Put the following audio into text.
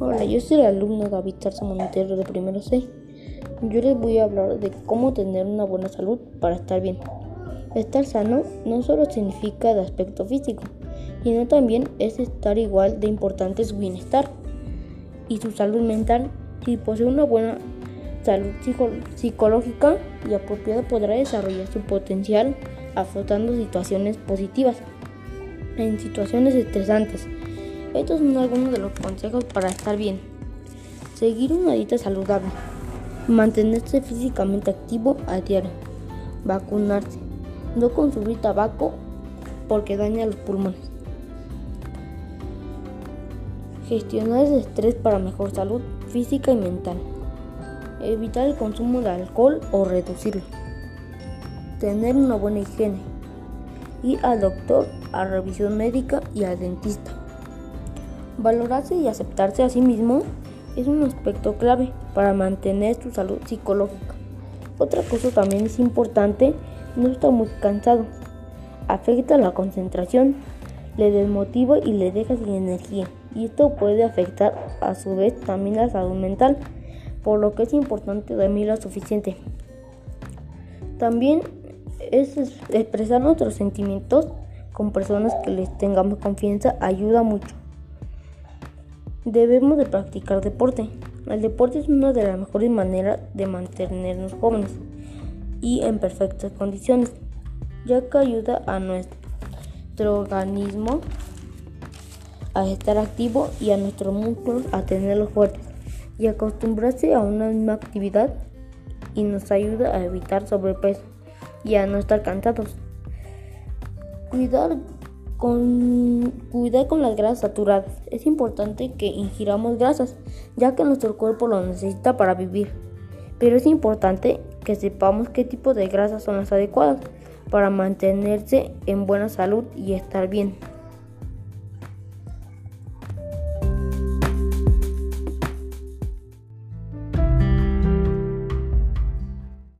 Hola, yo soy el alumno David Tarza Montero de primero C. Yo les voy a hablar de cómo tener una buena salud para estar bien. Estar sano no solo significa de aspecto físico, sino también es estar igual de importante su bienestar y su salud mental. Si posee una buena salud psicológica y apropiada podrá desarrollar su potencial afrontando situaciones positivas en situaciones estresantes estos son algunos de los consejos para estar bien. Seguir una dieta saludable. Mantenerse físicamente activo a diario. Vacunarse. No consumir tabaco porque daña los pulmones. Gestionar el estrés para mejor salud física y mental. Evitar el consumo de alcohol o reducirlo. Tener una buena higiene. Ir al doctor, a revisión médica y al dentista. Valorarse y aceptarse a sí mismo es un aspecto clave para mantener su salud psicológica. Otra cosa también es importante, no estar muy cansado. Afecta la concentración, le desmotiva y le deja sin energía. Y esto puede afectar a su vez también la salud mental, por lo que es importante dormir lo suficiente. También es expresar nuestros sentimientos con personas que les tengamos confianza ayuda mucho. Debemos de practicar deporte. El deporte es una de las mejores maneras de mantenernos jóvenes y en perfectas condiciones, ya que ayuda a nuestro organismo a estar activo y a nuestros músculos a tenerlos fuertes y acostumbrarse a una misma actividad y nos ayuda a evitar sobrepeso y a no estar cansados. Cuidar con cuidar con las grasas saturadas. Es importante que ingiramos grasas, ya que nuestro cuerpo lo necesita para vivir. Pero es importante que sepamos qué tipo de grasas son las adecuadas para mantenerse en buena salud y estar bien.